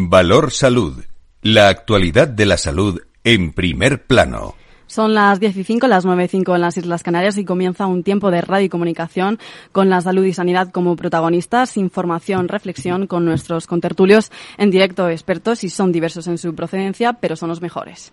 Valor Salud. La actualidad de la salud en primer plano. Son las 15, las 9.05 en las Islas Canarias y comienza un tiempo de radio y comunicación con la salud y sanidad como protagonistas, información, reflexión con nuestros contertulios en directo expertos y son diversos en su procedencia, pero son los mejores.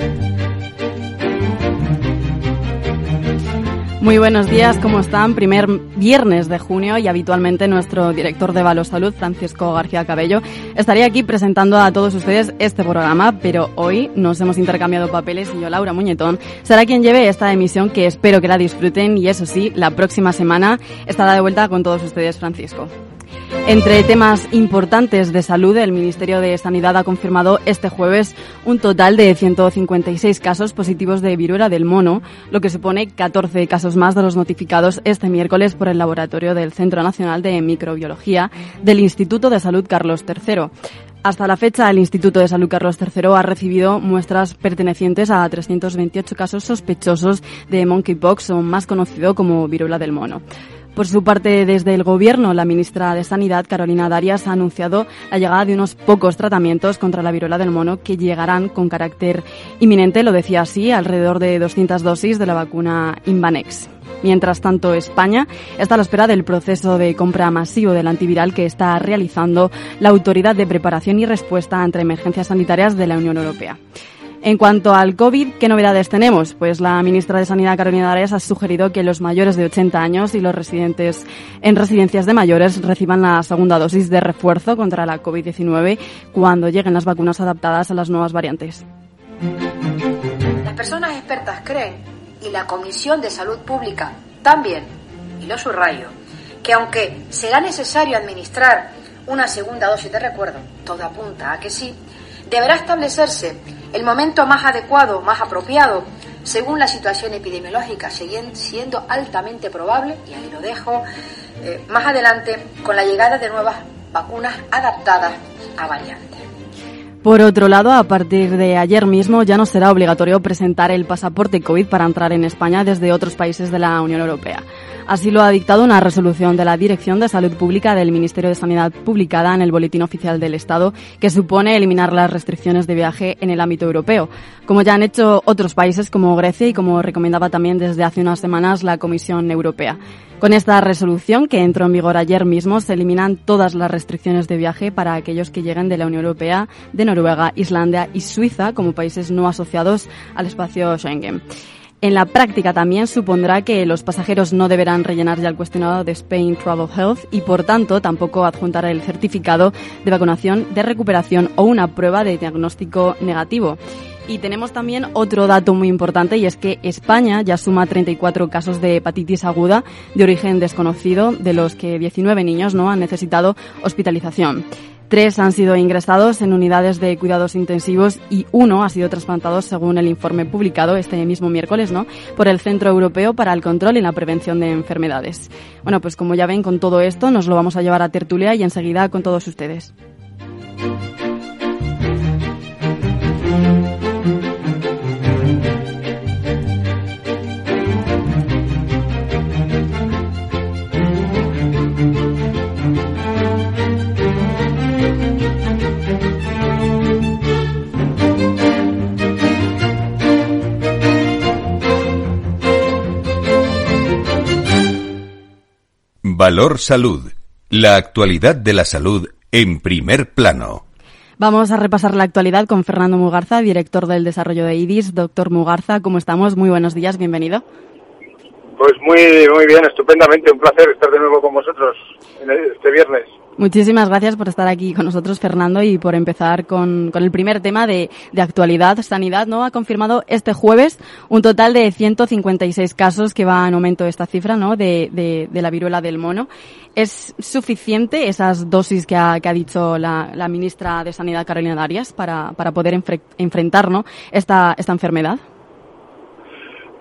Muy buenos días, ¿cómo están? Primer viernes de junio y habitualmente nuestro director de Valor Salud, Francisco García Cabello, estaría aquí presentando a todos ustedes este programa, pero hoy nos hemos intercambiado papeles y yo, Laura Muñetón, será quien lleve esta emisión que espero que la disfruten y eso sí, la próxima semana estará de vuelta con todos ustedes, Francisco. Entre temas importantes de salud, el Ministerio de Sanidad ha confirmado este jueves un total de 156 casos positivos de viruela del mono, lo que supone 14 casos más de los notificados este miércoles por el laboratorio del Centro Nacional de Microbiología del Instituto de Salud Carlos III. Hasta la fecha, el Instituto de Salud Carlos III ha recibido muestras pertenecientes a 328 casos sospechosos de monkeypox, o más conocido como viruela del mono. Por su parte, desde el Gobierno, la ministra de Sanidad, Carolina Darias, ha anunciado la llegada de unos pocos tratamientos contra la viruela del mono que llegarán con carácter inminente, lo decía así, alrededor de 200 dosis de la vacuna Invanex. Mientras tanto, España está a la espera del proceso de compra masivo del antiviral que está realizando la Autoridad de Preparación y Respuesta ante Emergencias Sanitarias de la Unión Europea. En cuanto al COVID, ¿qué novedades tenemos? Pues la ministra de Sanidad, Carolina Darias, ha sugerido que los mayores de 80 años y los residentes en residencias de mayores reciban la segunda dosis de refuerzo contra la COVID-19 cuando lleguen las vacunas adaptadas a las nuevas variantes. Las personas expertas creen, y la Comisión de Salud Pública también, y lo subrayo, que aunque será necesario administrar una segunda dosis de recuerdo, todo apunta a que sí, deberá establecerse el momento más adecuado, más apropiado, según la situación epidemiológica, siendo altamente probable, y ahí lo dejo, eh, más adelante con la llegada de nuevas vacunas adaptadas a variantes. Por otro lado, a partir de ayer mismo ya no será obligatorio presentar el pasaporte COVID para entrar en España desde otros países de la Unión Europea. Así lo ha dictado una resolución de la Dirección de Salud Pública del Ministerio de Sanidad publicada en el Boletín Oficial del Estado, que supone eliminar las restricciones de viaje en el ámbito europeo, como ya han hecho otros países como Grecia y como recomendaba también desde hace unas semanas la Comisión Europea. Con esta resolución, que entró en vigor ayer mismo, se eliminan todas las restricciones de viaje para aquellos que lleguen de la Unión Europea, de Noruega, Islandia y Suiza como países no asociados al espacio Schengen. En la práctica también supondrá que los pasajeros no deberán rellenar ya el cuestionario de Spain Travel Health y por tanto tampoco adjuntar el certificado de vacunación, de recuperación o una prueba de diagnóstico negativo. Y tenemos también otro dato muy importante y es que España ya suma 34 casos de hepatitis aguda de origen desconocido, de los que 19 niños no han necesitado hospitalización. Tres han sido ingresados en unidades de cuidados intensivos y uno ha sido trasplantado, según el informe publicado este mismo miércoles, ¿no? Por el Centro Europeo para el Control y la Prevención de Enfermedades. Bueno, pues como ya ven, con todo esto nos lo vamos a llevar a tertulia y enseguida con todos ustedes. Valor Salud. La actualidad de la salud en primer plano. Vamos a repasar la actualidad con Fernando Mugarza, director del desarrollo de IDIS. Doctor Mugarza, ¿cómo estamos? Muy buenos días, bienvenido. Pues muy, muy bien, estupendamente. Un placer estar de nuevo con vosotros este viernes. Muchísimas gracias por estar aquí con nosotros, Fernando, y por empezar con, con el primer tema de, de, actualidad. Sanidad ¿no? ha confirmado este jueves un total de 156 casos, que va en aumento esta cifra ¿no? de, de, la viruela del mono. ¿Es suficiente esas dosis que ha, que ha dicho la, la, ministra de Sanidad, Carolina Darias, para, para poder enfre enfrentar esta, esta enfermedad?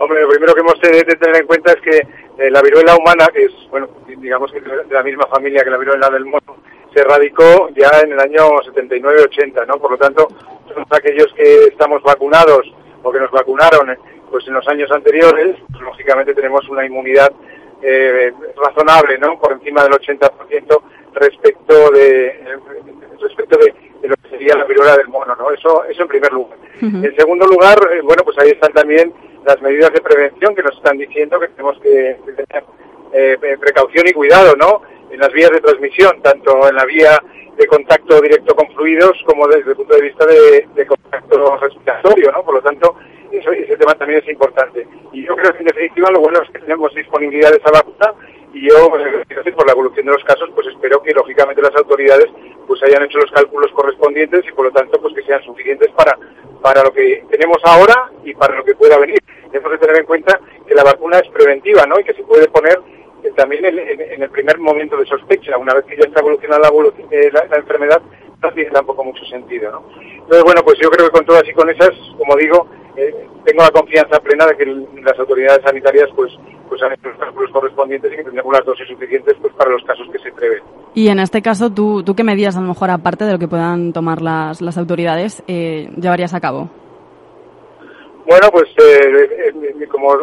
Hombre, lo primero que hemos de tener en cuenta es que eh, la viruela humana, que es, bueno, digamos que de la misma familia que la viruela del mono, se erradicó ya en el año 79-80, ¿no? Por lo tanto, aquellos que estamos vacunados o que nos vacunaron pues en los años anteriores, pues, lógicamente tenemos una inmunidad eh, razonable, ¿no? Por encima del 80% respecto de respecto de, lo que sería la viruela del mono, ¿no? Eso, eso en primer lugar. En segundo lugar, eh, bueno, pues ahí están también las medidas de prevención que nos están diciendo que tenemos que, tener eh, precaución y cuidado, ¿no? En las vías de transmisión, tanto en la vía de contacto directo con fluidos como desde el punto de vista de, contacto respiratorio, ¿no? Por lo tanto, eso, ese tema también es importante. Y yo creo que en definitiva lo bueno es que tenemos disponibilidad de esa vacuna y yo, pues, por la evolución de los casos, pues espero que lógicamente las autoridades pues hayan hecho los cálculos correspondientes y por lo tanto pues que sean suficientes para, para lo que tenemos ahora y para lo que pueda venir. Tenemos que tener en cuenta que la vacuna es preventiva, ¿no? Y que se puede poner también en, el primer momento de sospecha, una vez que ya está evolucionada la, eh, la, enfermedad, no tiene tampoco mucho sentido, ¿no? Entonces, bueno, pues yo creo que con todas y con esas, como digo, eh, tengo la confianza plena de que las autoridades sanitarias pues pues han hecho los cálculos correspondientes y que tendrán unas dosis suficientes pues para los casos que se prevén. Y en este caso, ¿tú, tú qué medidas, a lo mejor, aparte de lo que puedan tomar las, las autoridades, eh, llevarías a cabo? Bueno, pues eh, eh, como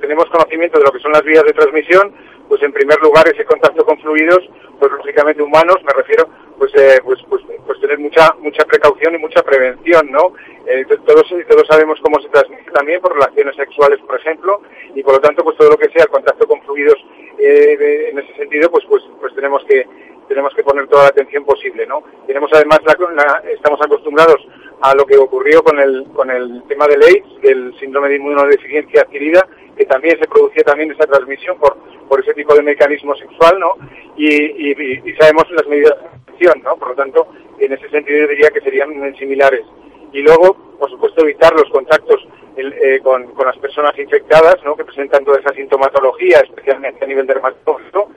tenemos conocimiento de lo que son las vías de transmisión, pues en primer lugar ese contacto con fluidos, pues lógicamente humanos, me refiero, pues, eh, pues, pues, pues tener mucha mucha precaución y mucha prevención, ¿no? Eh, todos, todos sabemos cómo se transmite también por relaciones sexuales, por ejemplo, y por lo tanto, pues todo lo que sea el contacto con fluidos eh, en ese sentido, pues, pues, pues tenemos que tenemos que poner toda la atención posible, ¿no? Tenemos además, la, estamos acostumbrados a lo que ocurrió con el, con el tema del AIDS, del síndrome de inmunodeficiencia adquirida, que también se producía también esa transmisión por, por ese tipo de mecanismo sexual, ¿no? Y, y, sabemos las medidas de protección, ¿no? Por lo tanto, en ese sentido yo diría que serían similares. Y luego, por supuesto, evitar los contactos eh, con, con, las personas infectadas, ¿no? Que presentan toda esa sintomatología, especialmente a nivel dermatológico,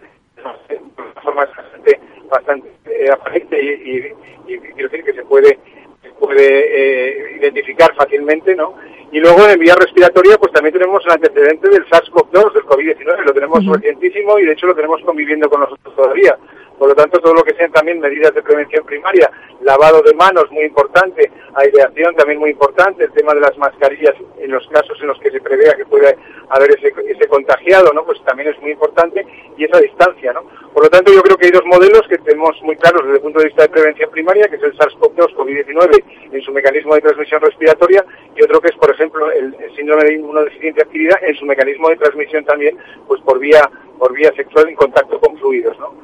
de una forma bastante, bastante eh, aparente y, y, quiero decir que se puede puede eh, identificar fácilmente, ¿no? Y luego en vía respiratoria, pues también tenemos el antecedente del SARS-CoV-2, del COVID-19, lo tenemos recientísimo y de hecho lo tenemos conviviendo con nosotros todavía. Por lo tanto, todo lo que sean también medidas de prevención primaria, lavado de manos muy importante, aireación también muy importante, el tema de las mascarillas en los casos en los que se prevea que puede haber ese, ese contagiado, ¿no? Pues también es muy importante y esa distancia, ¿no? Por lo tanto, yo creo que hay dos modelos que tenemos muy claros desde el punto de vista de prevención primaria, que es el SARS-CoV-2 COVID-19 en su mecanismo de transmisión respiratoria y otro que es, por ejemplo, el, síndrome de inmunodeficiencia adquirida en su mecanismo de transmisión también, pues por vía por vía sexual en contacto con fluidos, ¿no?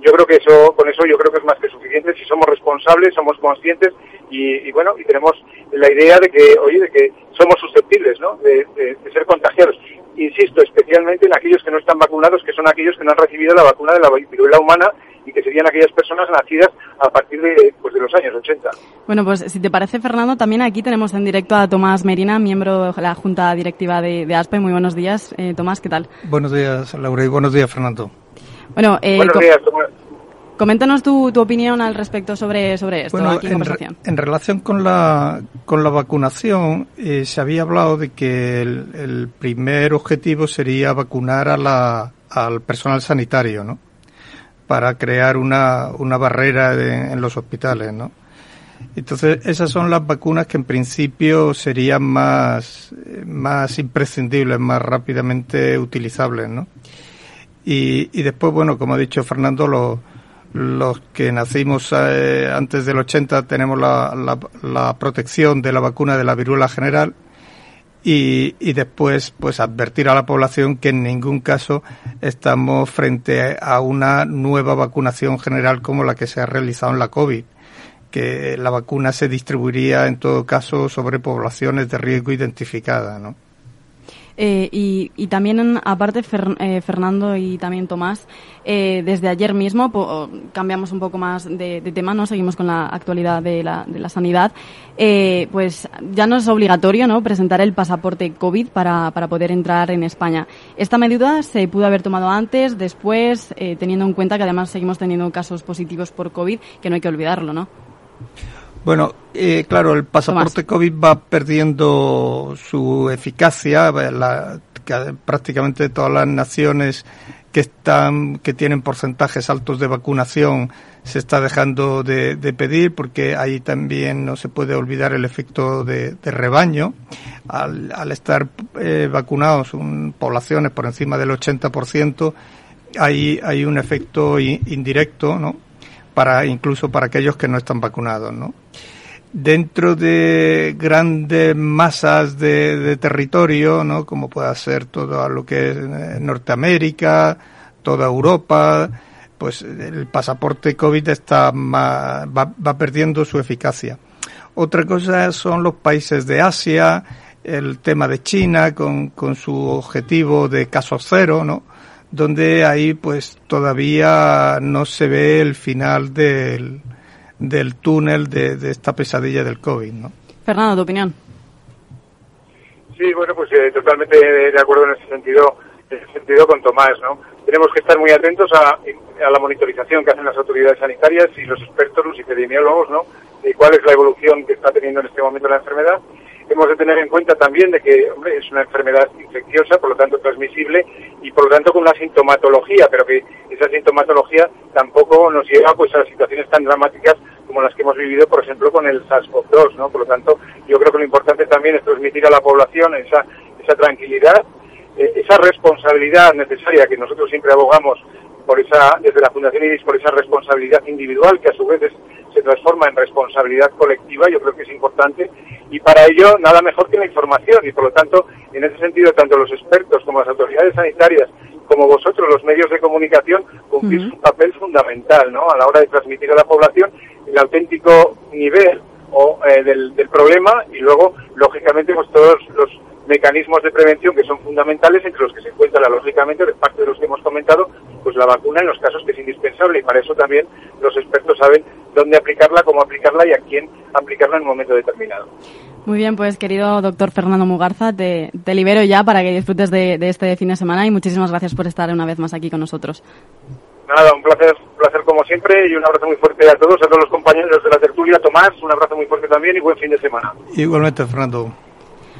Yo creo que eso, con eso yo creo que es más que suficiente si somos responsables, somos conscientes y, bueno, y tenemos la idea de que, oye, de que somos susceptibles, ¿no? De, ser contagiados. Insisto, especialmente en aquellos que no están vacunados, que son aquellos que no han recibido la vacuna de la viruela humana y que serían aquellas personas nacidas a partir de, pues, de los años 80. Bueno, pues si te parece, Fernando, también aquí tenemos en directo a Tomás Merina, miembro de la Junta Directiva de, ASPE. Muy buenos días, eh, Tomás, ¿qué tal? Buenos días, Laura, y buenos días, Fernando. Bueno, eh, Coméntanos tu, opinión al respecto sobre, sobre esto aquí en, conversación. en relación con la, con la vacunación, eh, se había hablado de que el, primer objetivo sería vacunar a la, al personal sanitario, ¿no? Para crear una, una barrera en los hospitales, ¿no? Entonces, esas son las vacunas que en principio serían más, más imprescindibles, más rápidamente utilizables, ¿no? Y, y después, bueno, como ha dicho Fernando, los, los que nacimos eh, antes del 80 tenemos la, la, protección de la vacuna de la viruela general y, y, después pues advertir a la población que en ningún caso estamos frente a una nueva vacunación general como la que se ha realizado en la COVID que la vacuna se distribuiría en todo caso sobre poblaciones de riesgo identificadas, ¿no? Eh, y, también, aparte, eh, Fernando y también Tomás, eh, desde ayer mismo cambiamos un poco más de, tema, no seguimos con la actualidad de la, de la sanidad. pues ya no es obligatorio ¿no? presentar el pasaporte COVID para, para poder entrar en España. Esta medida se pudo haber tomado antes, después, teniendo en cuenta que además seguimos teniendo casos positivos por COVID, que no hay que olvidarlo, ¿no? Bueno, eh, claro, el pasaporte COVID va perdiendo su eficacia. La, prácticamente todas las naciones que están que tienen porcentajes altos de vacunación se está dejando de, pedir porque ahí también no se puede olvidar el efecto de, rebaño al, al estar eh, vacunados un, poblaciones por encima del 80% hay hay un efecto indirecto no para incluso para aquellos que no están vacunados no dentro de grandes masas de, territorio, ¿no? Como pueda ser todo lo que es eh, Norteamérica, toda Europa, pues el pasaporte COVID está va, va, perdiendo su eficacia. Otra cosa son los países de Asia, el tema de China con, con su objetivo de casos cero, ¿no? Donde ahí pues todavía no se ve el final del, del túnel de, esta pesadilla del COVID, ¿no? Fernando, tu opinión. Sí, bueno, pues eh, totalmente de acuerdo en ese sentido, en ese sentido con Tomás, ¿no? Tenemos que estar muy atentos a, a, la monitorización que hacen las autoridades sanitarias y los expertos, los epidemiólogos, ¿no? De cuál es la evolución que está teniendo en este momento la enfermedad hemos de tener en cuenta también de que hombre, es una enfermedad infecciosa, por lo tanto transmisible y por lo tanto con una sintomatología, pero que esa sintomatología tampoco nos lleva pues a situaciones tan dramáticas como las que hemos vivido, por ejemplo, con el SARS-CoV-2, ¿no? Por lo tanto, yo creo que lo importante también es transmitir a la población esa, esa tranquilidad, eh, esa responsabilidad necesaria que nosotros siempre abogamos por esa, desde la Fundación IRIS, por esa responsabilidad individual que a su vez se transforma en responsabilidad colectiva, yo creo que es importante, y para ello nada mejor que la información, y por lo tanto, en ese sentido, tanto los expertos como las autoridades sanitarias, como vosotros, los medios de comunicación, cumplís un papel fundamental, ¿no?, a la hora de transmitir a la población el auténtico nivel o, eh, del, del problema, y luego, lógicamente, pues todos los mecanismos de prevención que son fundamentales, entre los que se encuentra, lógicamente, de parte de los que hemos comentado, pues la vacuna en los casos que es indispensable y para eso también los expertos saben dónde aplicarla, cómo aplicarla y a quién aplicarla en un momento determinado. Muy bien, pues querido doctor Fernando Mugarza, te, libero ya para que disfrutes de, este fin de semana y muchísimas gracias por estar una vez más aquí con nosotros. Nada, un placer, un placer como siempre y un abrazo muy fuerte a todos, a todos los compañeros de la tertulia. Tomás, un abrazo muy fuerte también y buen fin de semana. Igualmente, Fernando.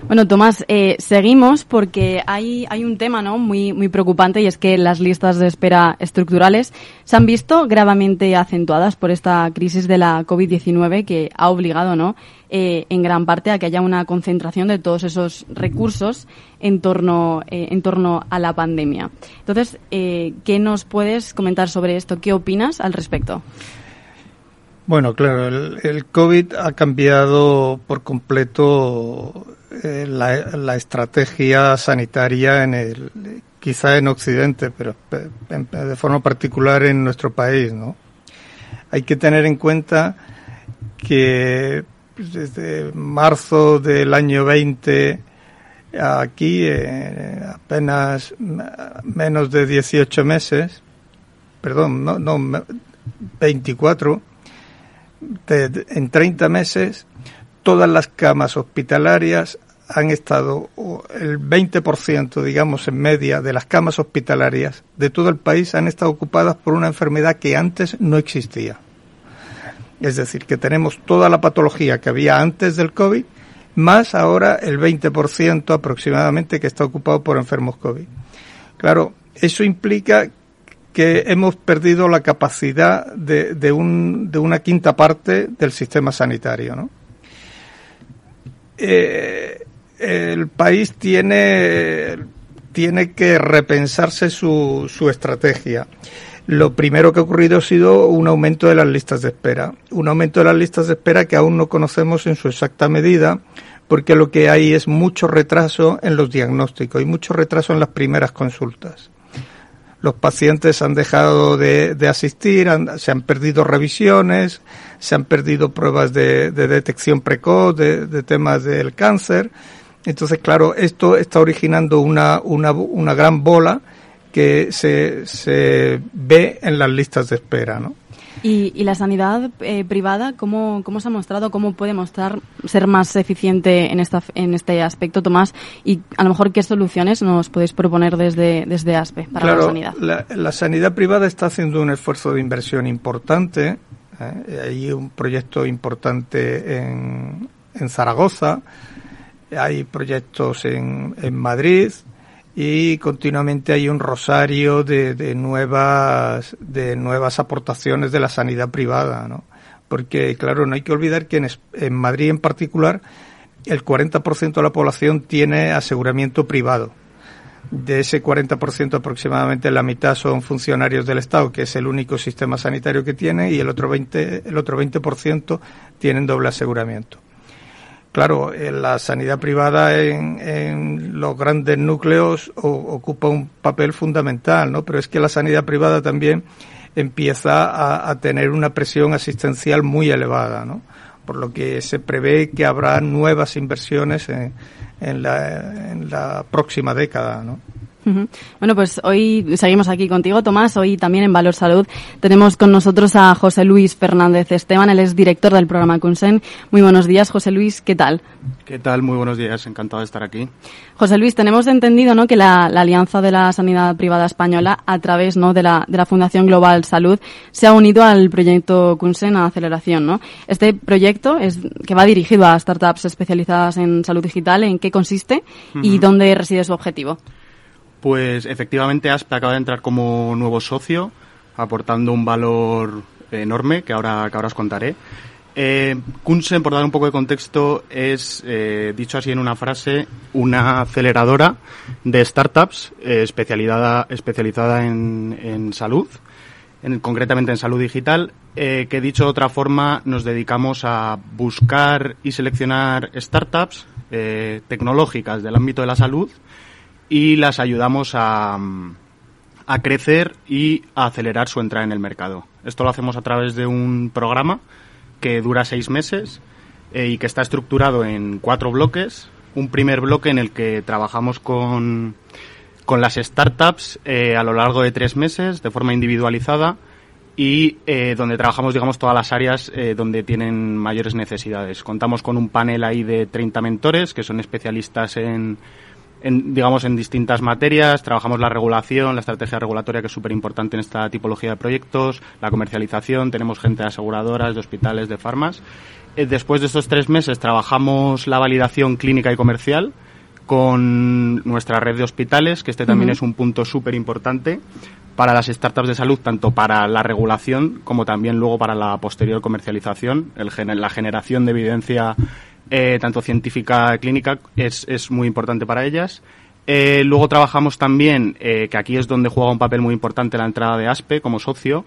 Bueno, Tomás, eh, seguimos porque hay, hay un tema ¿no? muy, muy preocupante y es que las listas de espera estructurales se han visto gravemente acentuadas por esta crisis de la COVID-19 que ha obligado ¿no? Eh, en gran parte a que haya una concentración de todos esos recursos en torno, eh, en torno a la pandemia. Entonces, ¿qué nos puedes comentar sobre esto? ¿Qué opinas al respecto? Bueno, claro, el, el COVID ha cambiado por completo eh, la, estrategia sanitaria en el, quizá en Occidente, pero de forma particular en nuestro país, ¿no? Hay que tener en cuenta que pues, desde marzo del año 20 aquí, eh, apenas menos de 18 meses, perdón, no, no 24, en 30 meses todas las camas hospitalarias han estado, el 20%, digamos, en media de las camas hospitalarias de todo el país han estado ocupadas por una enfermedad que antes no existía. Es decir, que tenemos toda la patología que había antes del COVID, más ahora el 20% aproximadamente que está ocupado por enfermos COVID. Claro, eso implica que hemos perdido la capacidad de, de, un, de una quinta parte del sistema sanitario, ¿no? Eh, el país tiene, tiene que repensarse su, su estrategia. Lo primero que ha ocurrido ha sido un aumento de las listas de espera. Un aumento de las listas de espera que aún no conocemos en su exacta medida, porque lo que hay es mucho retraso en los diagnósticos y mucho retraso en las primeras consultas los pacientes han dejado de, asistir, se han perdido revisiones, se han perdido pruebas de, detección precoz de, temas del cáncer. Entonces, claro, esto está originando una, una, una gran bola que se, se ve en las listas de espera, ¿no? ¿Y, y la sanidad eh, privada, ¿cómo, ¿cómo se ha mostrado, cómo puede mostrar ser más eficiente en, esta, en este aspecto, Tomás? Y a lo mejor, ¿qué soluciones nos podéis proponer desde, desde ASPE para la sanidad? La, la sanidad privada está haciendo un esfuerzo de inversión importante. ¿eh? Hay un proyecto importante en, en Zaragoza, hay proyectos en, en Madrid, y continuamente hay un rosario de, de, nuevas de nuevas aportaciones de la sanidad privada, ¿no? Porque claro, no hay que olvidar que en, en Madrid en particular el 40% de la población tiene aseguramiento privado. De ese 40% aproximadamente la mitad son funcionarios del Estado, que es el único sistema sanitario que tiene, y el otro 20, el otro 20% tienen doble aseguramiento. Claro, la sanidad privada en, los grandes núcleos ocupa un papel fundamental, ¿no? Pero es que la sanidad privada también empieza a, tener una presión asistencial muy elevada, ¿no? Por lo que se prevé que habrá nuevas inversiones en, en la próxima década, ¿no? Bueno, pues hoy seguimos aquí contigo, Tomás. Hoy también en Valor Salud tenemos con nosotros a José Luis Fernández Esteban. Él es director del programa Consen. Muy buenos días, José Luis. ¿Qué tal? ¿Qué tal? Muy buenos días. Encantado de estar aquí. José Luis, tenemos entendido ¿no? que la, Alianza de la Sanidad Privada Española, a través ¿no? de, la, de la Fundación Global Salud, se ha unido al proyecto Consen a aceleración. ¿no? Este proyecto es que va dirigido a startups especializadas en salud digital. ¿En qué consiste y dónde reside su objetivo? Pues efectivamente ASPE acaba de entrar como nuevo socio, aportando un valor enorme que ahora, que ahora os contaré. Eh, Kunsen, por dar un poco de contexto, es, eh, dicho así en una frase, una aceleradora de startups eh, especializada, especializada en, en salud, en, concretamente en salud digital, eh, que dicho de otra forma nos dedicamos a buscar y seleccionar startups eh, tecnológicas del ámbito de la salud y las ayudamos a, a crecer y a acelerar su entrada en el mercado. Esto lo hacemos a través de un programa que dura seis meses eh, y que está estructurado en cuatro bloques. Un primer bloque en el que trabajamos con, con las startups eh, a lo largo de tres meses de forma individualizada y eh, donde trabajamos, digamos, todas las áreas donde tienen mayores necesidades. Contamos con un panel ahí de 30 mentores que son especialistas en en, digamos, en distintas materias. Trabajamos la regulación, la estrategia regulatoria, que es súper importante en esta tipología de proyectos, la comercialización, tenemos gente de aseguradoras, de hospitales, de farmas. Eh, después de estos tres meses trabajamos la validación clínica y comercial con nuestra red de hospitales, que este también es un punto súper importante para las startups de salud, tanto para la regulación como también luego para la posterior comercialización, el, la generación de evidencia eh, tanto científica clínica, es, es muy importante para ellas. Eh, luego trabajamos también, eh, que aquí es donde juega un papel muy importante la entrada de ASPE como socio,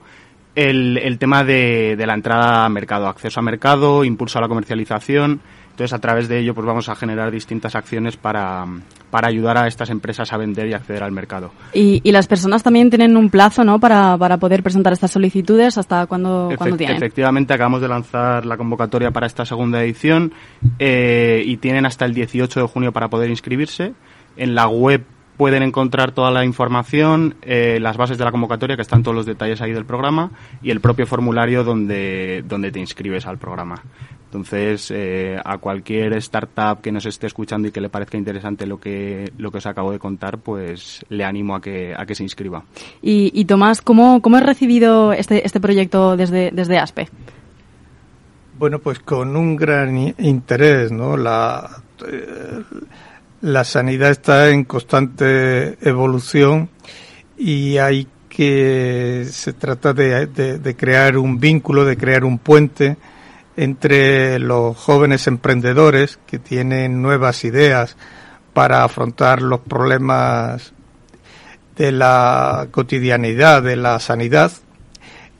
el, el tema de, de, la entrada a mercado, acceso a mercado, impulso a la comercialización. Entonces, a través de ello, pues vamos a generar distintas acciones para, para ayudar a estas empresas a vender y acceder al mercado. Y, y las personas también tienen un plazo, ¿no? Para, para poder presentar estas solicitudes. ¿Hasta cuándo, tienen? Efectivamente, acabamos de lanzar la convocatoria para esta segunda edición eh, y tienen hasta el 18 de junio para poder inscribirse. En la web pueden encontrar toda la información, eh, las bases de la convocatoria, que están todos los detalles ahí del programa, y el propio formulario donde, donde te inscribes al programa. Entonces, eh, a cualquier startup que nos esté escuchando y que le parezca interesante lo que, lo que os acabo de contar, pues le animo a que, a que se inscriba. Y, y Tomás, ¿cómo, ¿cómo has recibido este, este proyecto desde, desde ASPE? Bueno, pues con un gran interés, ¿no? La, eh, la sanidad está en constante evolución y hay que, se trata de, de, de crear un vínculo, de crear un puente entre los jóvenes emprendedores que tienen nuevas ideas para afrontar los problemas de la cotidianidad, de la sanidad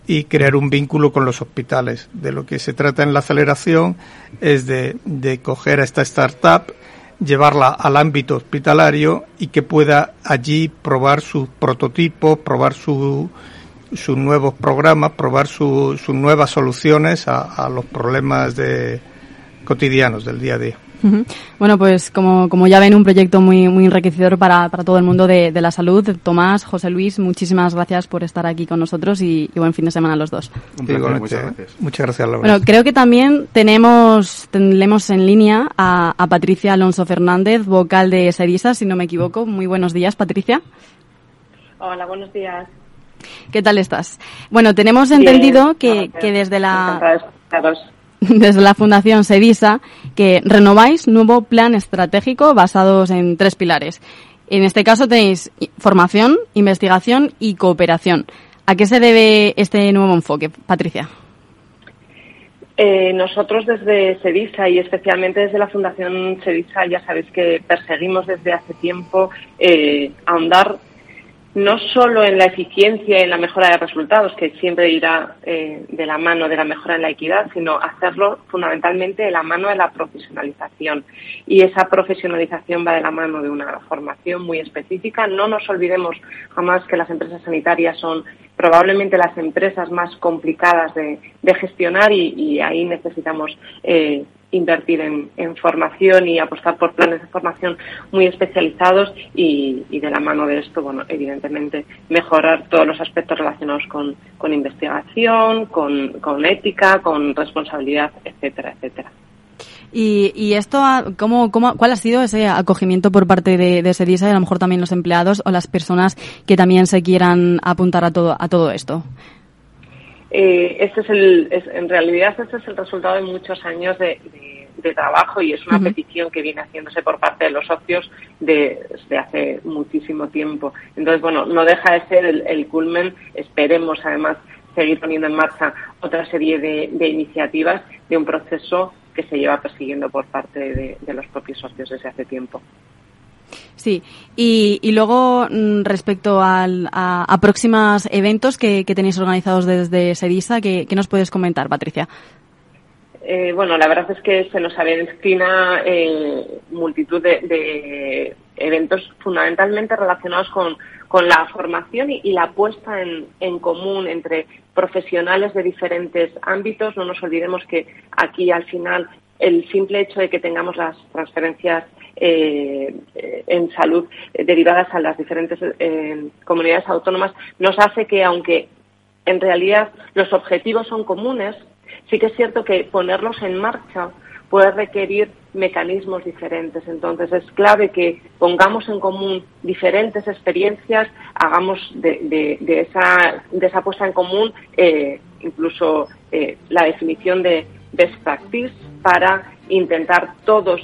y crear un vínculo con los hospitales. De lo que se trata en la aceleración es de, de coger a esta startup, llevarla al ámbito hospitalario y que pueda allí probar sus prototipos, probar su, sus nuevos programas, probar sus nuevas soluciones a, los problemas de, cotidianos del día a día. Bueno, pues como, como ya ven, un proyecto muy, muy enriquecedor para, para todo el mundo de, de, la salud. Tomás, José Luis, muchísimas gracias por estar aquí con nosotros y, buen fin de semana a los dos. Un placer, muchas gracias. Muchas gracias, Laura. Bueno, creo que también tenemos, tenemos en línea a, a Patricia Alonso Fernández, vocal de Sedisa, si no me equivoco. Muy buenos días, Patricia. Hola, buenos días. ¿Qué tal estás? Bueno, tenemos entendido que, que desde la desde la Fundación Sedisa que renováis nuevo plan estratégico basados en tres pilares, En este caso tenéis formación, investigación y cooperación. ¿A qué se debe este nuevo enfoque, Patricia? Eh, nosotros desde SEDISA y especialmente desde la Fundación SEDISA ya sabéis que perseguimos desde hace tiempo eh, ahondar no solo en la eficiencia y en la mejora de resultados, que siempre irá eh, de la mano de la mejora en la equidad, sino hacerlo fundamentalmente de la mano de la profesionalización. Y esa profesionalización va de la mano de una formación muy específica. No nos olvidemos jamás que las empresas sanitarias son probablemente las empresas más complicadas de, gestionar y, ahí necesitamos eh, invertir en, formación y apostar por planes de formación muy especializados y, de la mano de esto, bueno, evidentemente mejorar todos los aspectos relacionados con, investigación, con, ética, con responsabilidad, etcétera, etcétera. Y, esto, ¿cómo, cómo, ¿cuál ha sido ese acogimiento por parte de, de SEDISA y a lo mejor también los empleados o las personas que también se quieran apuntar a todo, a todo esto? Eh, este es el, en realidad este es el resultado de muchos años de, trabajo y es una petición que viene haciéndose por parte de los socios desde hace muchísimo tiempo. Entonces, bueno, no deja de ser el, culmen. Esperemos, además, seguir poniendo en marcha otra serie de, iniciativas de un proceso que se lleva persiguiendo por parte de los propios socios desde hace tiempo. Sí, y, y luego mm, respecto al, a, a, próximos eventos que, tenéis organizados desde SEDISA, ¿qué, nos puedes comentar, Patricia? Eh, bueno, la verdad es que se nos avecina eh, multitud de, de, eventos fundamentalmente relacionados con, con la formación y, y la puesta en, en, común entre profesionales de diferentes ámbitos. No nos olvidemos que aquí al final el simple hecho de que tengamos las transferencias eh, en salud derivadas a las diferentes eh, comunidades autónomas nos hace que, aunque en realidad los objetivos son comunes, sí que es cierto que ponerlos en marcha puede requerir mecanismos diferentes. Entonces es clave que pongamos en común diferentes experiencias, hagamos de, esa, de esa puesta en común eh, incluso la definición de best practice para intentar todos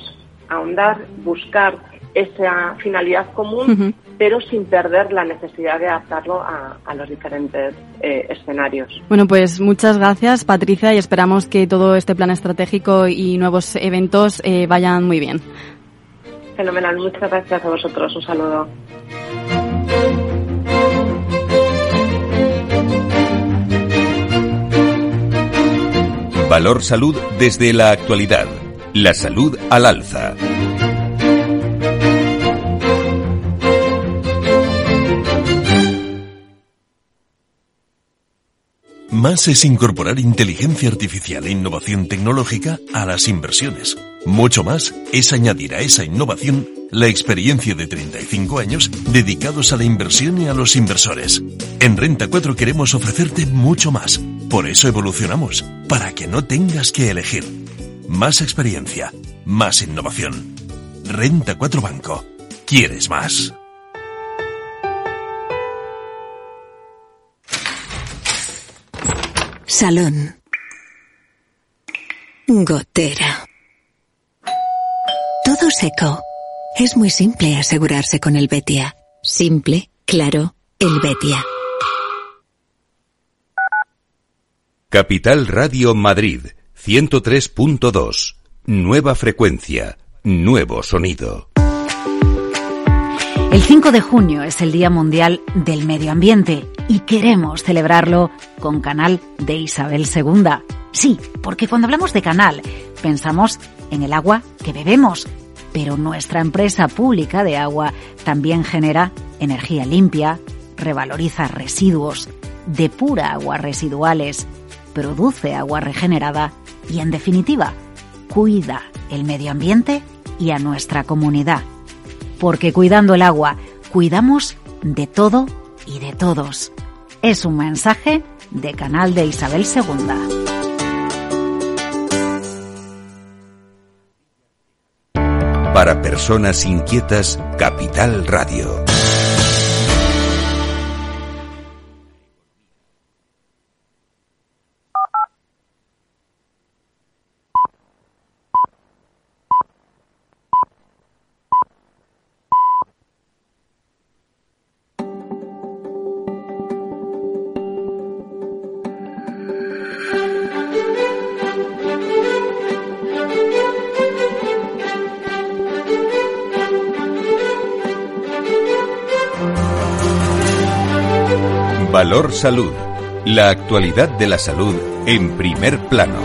ahondar, buscar esa finalidad común, pero sin perder la necesidad de adaptarlo a, los diferentes eh, escenarios. Bueno, pues muchas gracias, Patricia, y esperamos que todo este plan estratégico y nuevos eventos eh, vayan muy bien. Fenomenal, muchas gracias a vosotros. Un saludo. Valor Salud desde la actualidad la salud al alza. Más es incorporar inteligencia artificial e innovación tecnológica a las inversiones. Mucho más es añadir a esa innovación la experiencia de 35 años dedicados a la inversión y a los inversores. En Renta 4 queremos ofrecerte mucho más. Por eso evolucionamos, para que no tengas que elegir más experiencia, más innovación. Renta 4 Banco. ¿Quieres más? Salón. Gotera. Todo seco. Es muy simple asegurarse con el Betia. Simple, claro, el Betia. Capital Radio Madrid 103.2. Nueva frecuencia. Nuevo sonido. El 5 de junio es el Día Mundial del Medio Ambiente y queremos celebrarlo con Canal de Isabel II. Sí, porque cuando hablamos de canal pensamos en el agua que bebemos, pero nuestra empresa pública de agua también genera energía limpia, revaloriza residuos, depura aguas residuales, produce agua regenerada y, en definitiva, cuida el medio ambiente y a nuestra comunidad. Porque cuidando el agua, cuidamos de todo y de todos. Es un mensaje de Canal de Isabel II. Para personas inquietas, Capital Radio. Salud. La actualidad de la salud en primer plano.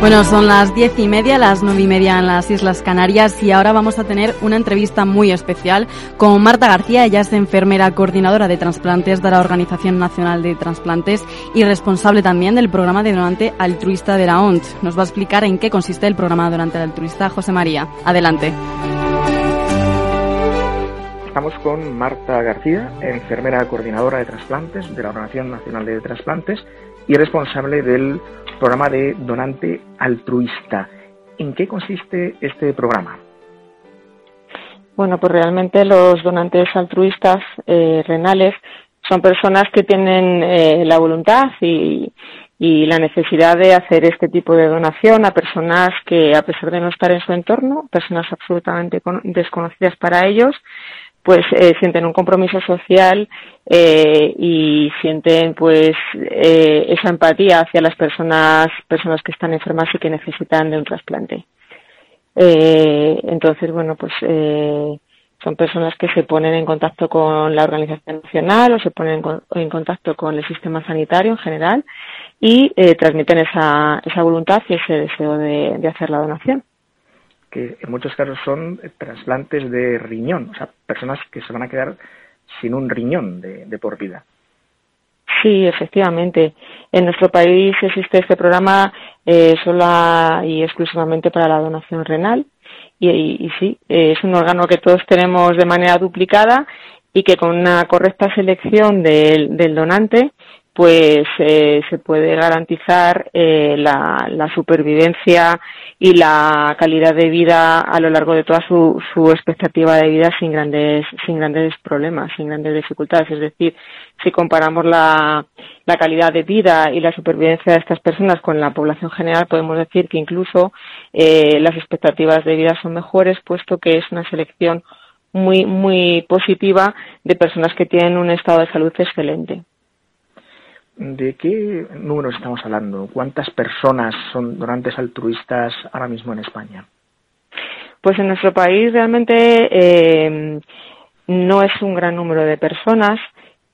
Bueno, son las diez y media, las nueve y media en las Islas Canarias y ahora vamos a tener una entrevista muy especial con Marta García. Ella es enfermera coordinadora de trasplantes de la Organización Nacional de Trasplantes y responsable también del programa de donante altruista de la ONT. Nos va a explicar en qué consiste el programa donante altruista. José María, adelante. Estamos con Marta García, enfermera coordinadora de trasplantes de la Organización Nacional de Trasplantes y responsable del programa de donante altruista. ¿En qué consiste este programa? Bueno, pues realmente los donantes altruistas eh, renales son personas que tienen eh, la voluntad y, y, la necesidad de hacer este tipo de donación a personas que, a pesar de no estar en su entorno, personas absolutamente desconocidas para ellos, pues eh, sienten un compromiso social eh, y sienten pues eh, esa empatía hacia las personas personas que están enfermas y que necesitan de un trasplante. Entonces bueno pues son personas que se ponen en contacto con la organización nacional o se ponen en contacto con el sistema sanitario en general y transmiten esa, esa voluntad y ese deseo de hacer la donación que en muchos casos son trasplantes de riñón, o sea, personas que se van a quedar sin un riñón de, por vida. Sí, efectivamente. En nuestro país existe este programa eh, sola y exclusivamente para la donación renal. Y, sí, es un órgano que todos tenemos de manera duplicada y que con una correcta selección del donante pues eh, se puede garantizar eh, la, la, supervivencia y la calidad de vida a lo largo de toda su, su, expectativa de vida sin grandes sin grandes problemas, sin grandes dificultades. Es decir, si comparamos la, la calidad de vida y la supervivencia de estas personas con la población general, podemos decir que incluso eh, las expectativas de vida son mejores, puesto que es una selección muy muy positiva de personas que tienen un estado de salud excelente. ¿De qué números estamos hablando? ¿Cuántas personas son donantes altruistas ahora mismo en España? Pues en nuestro país realmente eh, no es un gran número de personas,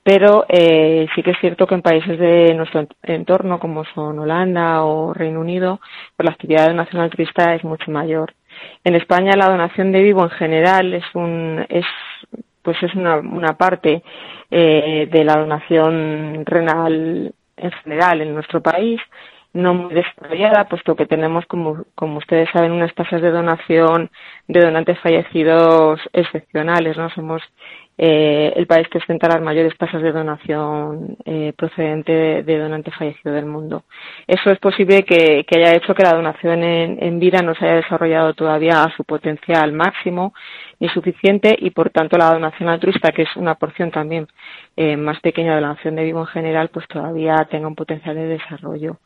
pero eh, sí que es cierto que en países de nuestro entorno, como son Holanda o Reino Unido, pues la actividad de donación altruista es mucho mayor. En España la donación de vivo en general es un pues es una, una parte eh, de la donación renal en general en nuestro país, no muy desarrollada, puesto que tenemos, como, como ustedes saben, unas tasas de donación de donantes fallecidos excepcionales, ¿no? Somos eh, el país que ostenta las mayores tasas de donación eh, procedente de, donantes fallecidos del mundo. Eso es posible que, haya hecho que la donación en, en, vida no se haya desarrollado todavía a su potencial máximo ni suficiente y por tanto la donación altruista, que es una porción también eh, más pequeña de la donación de vivo en general, pues todavía tenga un potencial de desarrollo.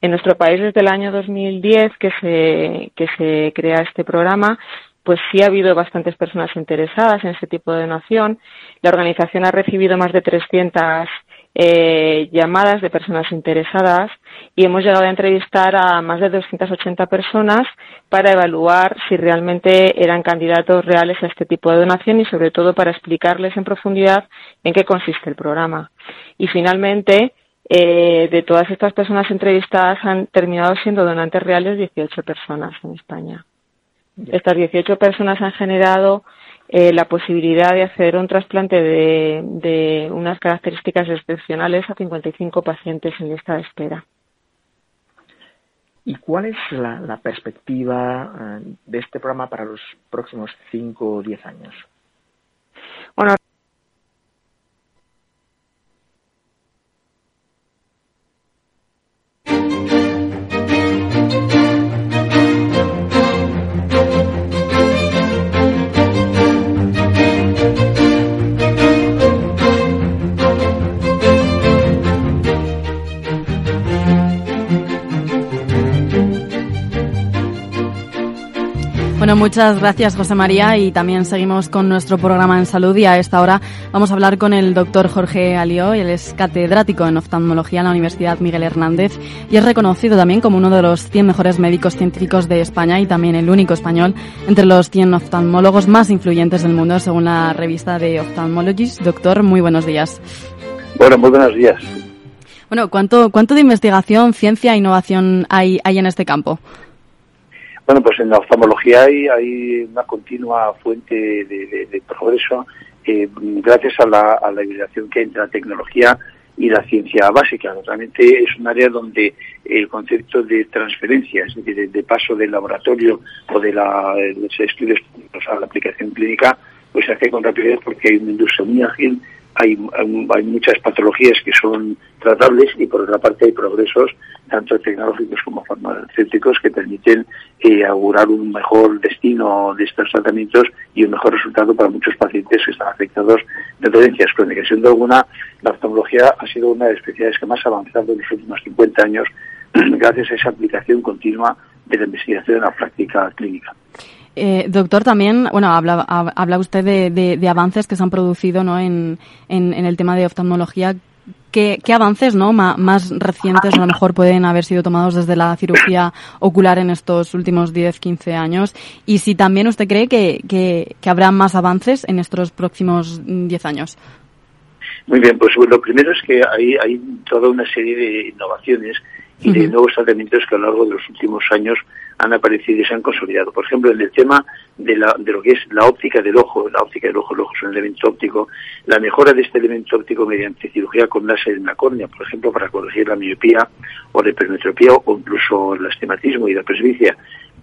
En nuestro país desde el año 2010 que se, que se crea este programa, pues sí ha habido bastantes personas interesadas en ese tipo de donación. La organización ha recibido más de 300 eh, llamadas de personas interesadas y hemos llegado a entrevistar a más de 280 personas para evaluar si realmente eran candidatos reales a este tipo de donación y sobre todo para explicarles en profundidad en qué consiste el programa. Y finalmente, eh, de todas estas personas entrevistadas han terminado siendo donantes reales 18 personas en España. Estas 18 personas han generado eh, la posibilidad de hacer un trasplante de, de, unas características excepcionales a 55 pacientes en lista de espera. ¿Y cuál es la, la perspectiva eh, de este programa para los próximos 5 o 10 años? Bueno, Bueno, muchas gracias José María y también seguimos con nuestro programa en salud y a esta hora vamos a hablar con el doctor Jorge Alió, él es catedrático en oftalmología en la Universidad Miguel Hernández y es reconocido también como uno de los 100 mejores médicos científicos de España y también el único español entre los 100 oftalmólogos más influyentes del mundo según la revista de Ophthalmologist. Doctor, muy buenos días. Bueno, muy buenos días. Bueno, ¿cuánto, cuánto de investigación, ciencia e innovación hay, hay en este campo? Bueno, pues en la oftalmología hay, una continua fuente de, progreso eh, gracias a la, a la que hay entre la tecnología y la ciencia básica. Realmente es un área donde el concepto de transferencia, es decir, de, paso del laboratorio o de, la, de los estudios a la aplicación clínica, pues se hace con rapidez porque hay una industria muy ágil hay, muchas patologías que son tratables y por otra parte hay progresos tanto tecnológicos como farmacéuticos que permiten eh, augurar un mejor destino de estos tratamientos y un mejor resultado para muchos pacientes que están afectados de dolencias crónicas. Siendo alguna, la oftalmología ha sido una de las especialidades que más ha avanzado en los últimos 50 años gracias a esa aplicación continua de la investigación en la práctica clínica. Eh, doctor, también, bueno, habla, habla usted de, de, avances que se han producido ¿no? en, en, el tema de oftalmología. ¿Qué, qué avances ¿no? más recientes a lo mejor pueden haber sido tomados desde la cirugía ocular en estos últimos 10, 15 años? Y si también usted cree que, que, que habrá más avances en estos próximos 10 años. Muy bien, pues lo primero es que hay, hay toda una serie de innovaciones y de nuevos tratamientos que a lo largo de los últimos años han aparecido y se han consolidado. Por ejemplo, en el tema de, la, de lo que es la óptica del ojo, la óptica del ojo, el ojo es un elemento óptico, la mejora de este elemento óptico mediante cirugía con láser en la córnea, por ejemplo, para corregir la miopía o la hipermetropía o incluso el astigmatismo y la presbicia,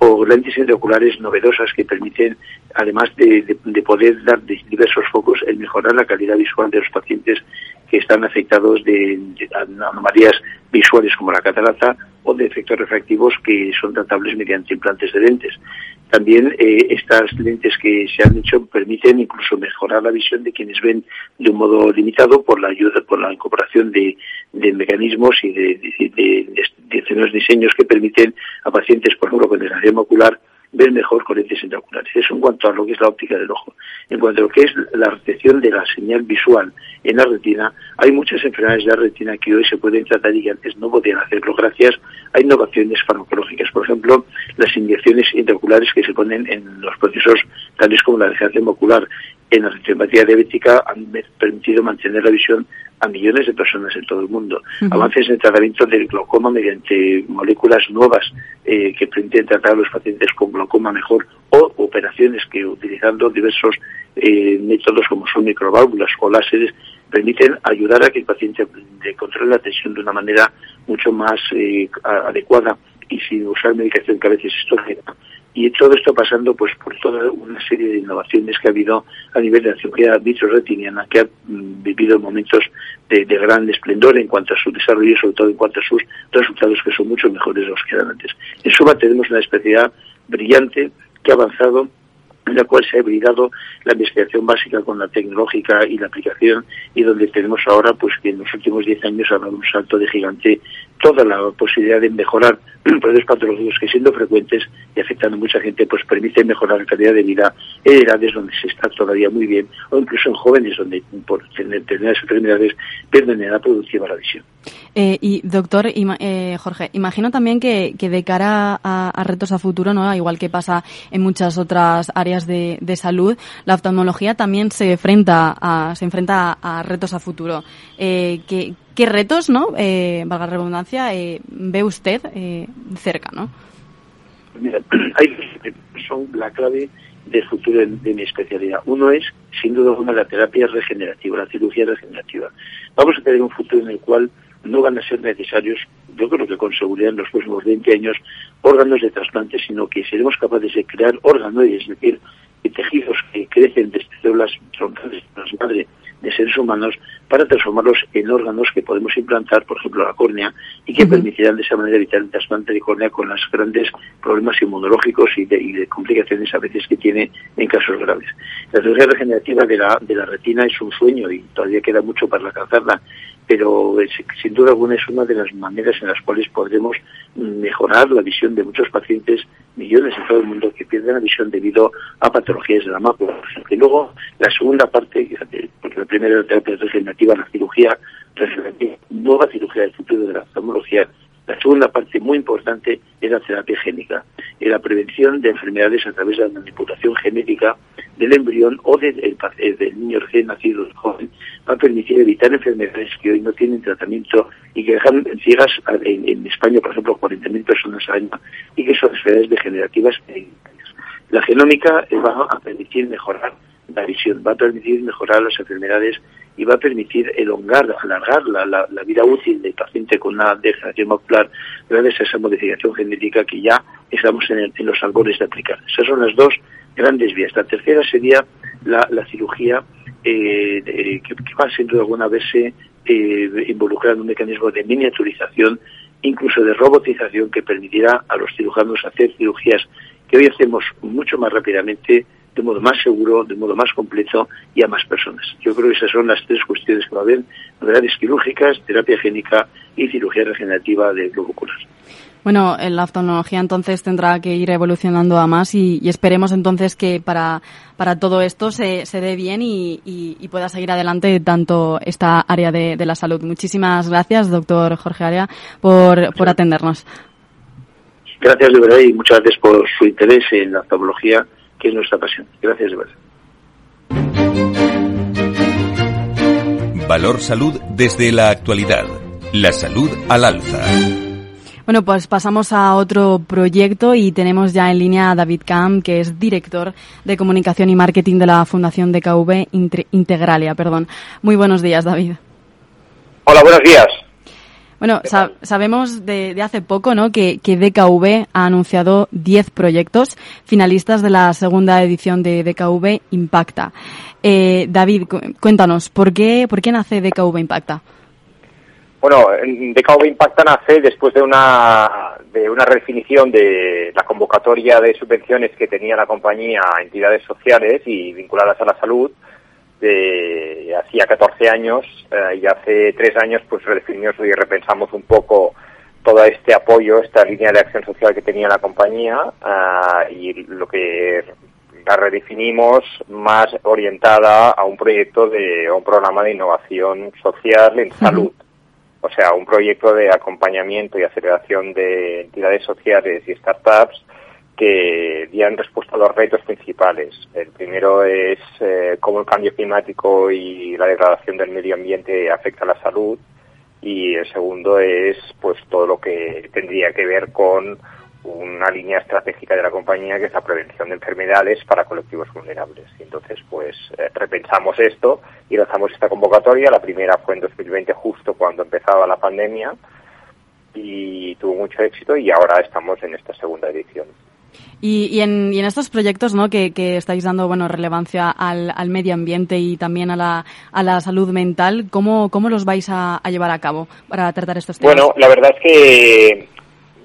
o lentes intraoculares novedosas que permiten, además de, de, poder dar diversos focos, el mejorar la calidad visual de los pacientes que están afectados de, anomalías visuales como la catarata o de efectos refractivos que son tratables mediante implantes de lentes. También eh, estas lentes que se han hecho permiten incluso mejorar la visión de quienes ven de un modo limitado por la ayuda, por la incorporación de, mecanismos y de, de, diseños que permiten a pacientes, por ejemplo, con desgracia ocular, ver mejor con lentes intraoculares. Eso en cuanto a lo que es la óptica del ojo. En cuanto a lo que es la recepción de la señal visual en la retina, hay muchas enfermedades de la retina que hoy se pueden tratar y que antes no podían hacerlo gracias a innovaciones farmacológicas. Por ejemplo, las inyecciones intraoculares que se ponen en los procesos tales como la degeneración ocular en la retinopatía diabética han permitido mantener la visión a millones de personas en todo el mundo. Avances en el tratamiento del glaucoma mediante moléculas nuevas eh, que permiten tratar a los pacientes con glaucoma mejor o operaciones que utilizando diversos eh, métodos como son microválvulas o láseres permiten ayudar a que el paciente controle la tensión de una manera mucho más eh, adecuada y sin usar medicación que a veces es y todo esto pasando pues por toda una serie de innovaciones que ha habido a nivel de la cirugía vitro-retiniana que ha mm, vivido momentos de, gran esplendor en cuanto a su desarrollo y sobre todo en cuanto a sus resultados que son mucho mejores de los que eran antes. En suma tenemos una especialidad brillante que ha avanzado en la cual se ha hibridado la investigación básica con la tecnológica y la aplicación y donde tenemos ahora pues que en los últimos 10 años ha dado un salto de gigante toda la posibilidad de mejorar procesos patológicos que siendo frecuentes y afectando a mucha gente pues permite mejorar la calidad de vida en edades donde se está todavía muy bien o incluso en jóvenes donde por tener determinadas enfermedades pierden en edad productiva la visión. Eh, y doctor eh, Jorge, imagino también que, que de cara a, retos a futuro, no, igual que pasa en muchas otras áreas de, salud, la oftalmología también se enfrenta a, se enfrenta a, retos a futuro. Eh, ¿qué, retos, no, eh, valga la redundancia, ve usted cerca, no? Mira, hay son la clave del futuro de, mi especialidad. Uno es, sin duda alguna, la terapia regenerativa, la cirugía regenerativa. Vamos a tener un futuro en el cual no van a ser necesarios, yo creo que con seguridad en los próximos 20 años, órganos de trasplante, sino que seremos capaces de crear órganos, es decir, tejidos que crecen de células troncales de las madre de seres humanos para transformarlos en órganos que podemos implantar, por ejemplo, la córnea, y que permitirán de esa manera evitar el trasplante de córnea con los grandes problemas inmunológicos y de, complicaciones a veces que tiene en casos graves. La cirugía regenerativa de la, de la retina es un sueño y todavía queda mucho para alcanzarla, pero sin duda alguna es una de las maneras en las cuales podremos mejorar la visión de muchos pacientes, millones en todo el mundo, que pierden la visión debido a patologías de la mácula. Y luego, la segunda parte, porque la primera era la terapia regenerativa, la cirugía regenerativa, nueva cirugía del futuro de la oftalmología, la segunda parte muy importante es la terapia génica, es la prevención de enfermedades a través de la manipulación genética del embrión o del, niño recién nacido, joven, va a permitir evitar enfermedades que hoy no tienen tratamiento y que dejan ciegas en, España, por ejemplo, 40.000 personas al año y que son enfermedades degenerativas. La genómica va a permitir mejorar la visión, va a permitir mejorar las enfermedades y va a permitir elongar, alargar la, la, vida útil del paciente con una degeneración macular gracias a esa modificación genética que ya estamos en, los albores de aplicar. Esas son las dos grandes vías. La tercera sería la, cirugía eh, que, va sin duda alguna a verse eh, involucrada en un mecanismo de miniaturización, incluso de robotización que permitirá a los cirujanos hacer cirugías que hoy hacemos mucho más rápidamente de modo más seguro, de modo más completo y a más personas. Yo creo que esas son las tres cuestiones que va a haber, novedades quirúrgicas, terapia génica y cirugía regenerativa de globo ocular. Bueno, la oftalmología entonces tendrá que ir evolucionando a más y, esperemos entonces que para, para todo esto se, se dé bien y, pueda seguir adelante tanto esta área de, la salud. Muchísimas gracias, doctor Jorge Area, por, por atendernos. Gracias de verdad y muchas gracias por su interés en la oftalmología que es nuestra pasión. Gracias de verdad. Valor Salud desde la actualidad. La salud al alza. Bueno, pues pasamos a otro proyecto y tenemos ya en línea a David Camp, que es director de comunicación y marketing de la Fundación DKV Integralia. Perdón. Muy buenos días, David. Hola, buenos días. Bueno, sabemos de, hace poco ¿no? que, DKV ha anunciado 10 proyectos finalistas de la segunda edición de DKV Impacta. Eh, David, cuéntanos, ¿por qué, ¿por qué nace DKV Impacta? Bueno, DKV Impacta nace después de una, de una redefinición de la convocatoria de subvenciones que tenía la compañía a entidades sociales y vinculadas a la salud de hacía 14 años eh, y hace tres años pues redefinimos y repensamos un poco todo este apoyo, esta línea de acción social que tenía la compañía eh, y lo que la redefinimos más orientada a un proyecto de a un programa de innovación social en salud. O sea, un proyecto de acompañamiento y aceleración de entidades sociales y startups que dieran respuesta a los retos principales. El primero es eh, cómo el cambio climático y la degradación del medio ambiente afecta a la salud y el segundo es pues todo lo que tendría que ver con una línea estratégica de la compañía que es la prevención de enfermedades para colectivos vulnerables. Y entonces, pues eh, repensamos esto y lanzamos esta convocatoria. La primera fue en 2020, justo cuando empezaba la pandemia, y tuvo mucho éxito y ahora estamos en esta segunda edición. Y, en, estos proyectos ¿no? que, estáis dando bueno, relevancia al, medio ambiente y también a la, a la salud mental, ¿cómo, cómo los vais a, llevar a cabo para tratar estos temas? Bueno, la verdad es que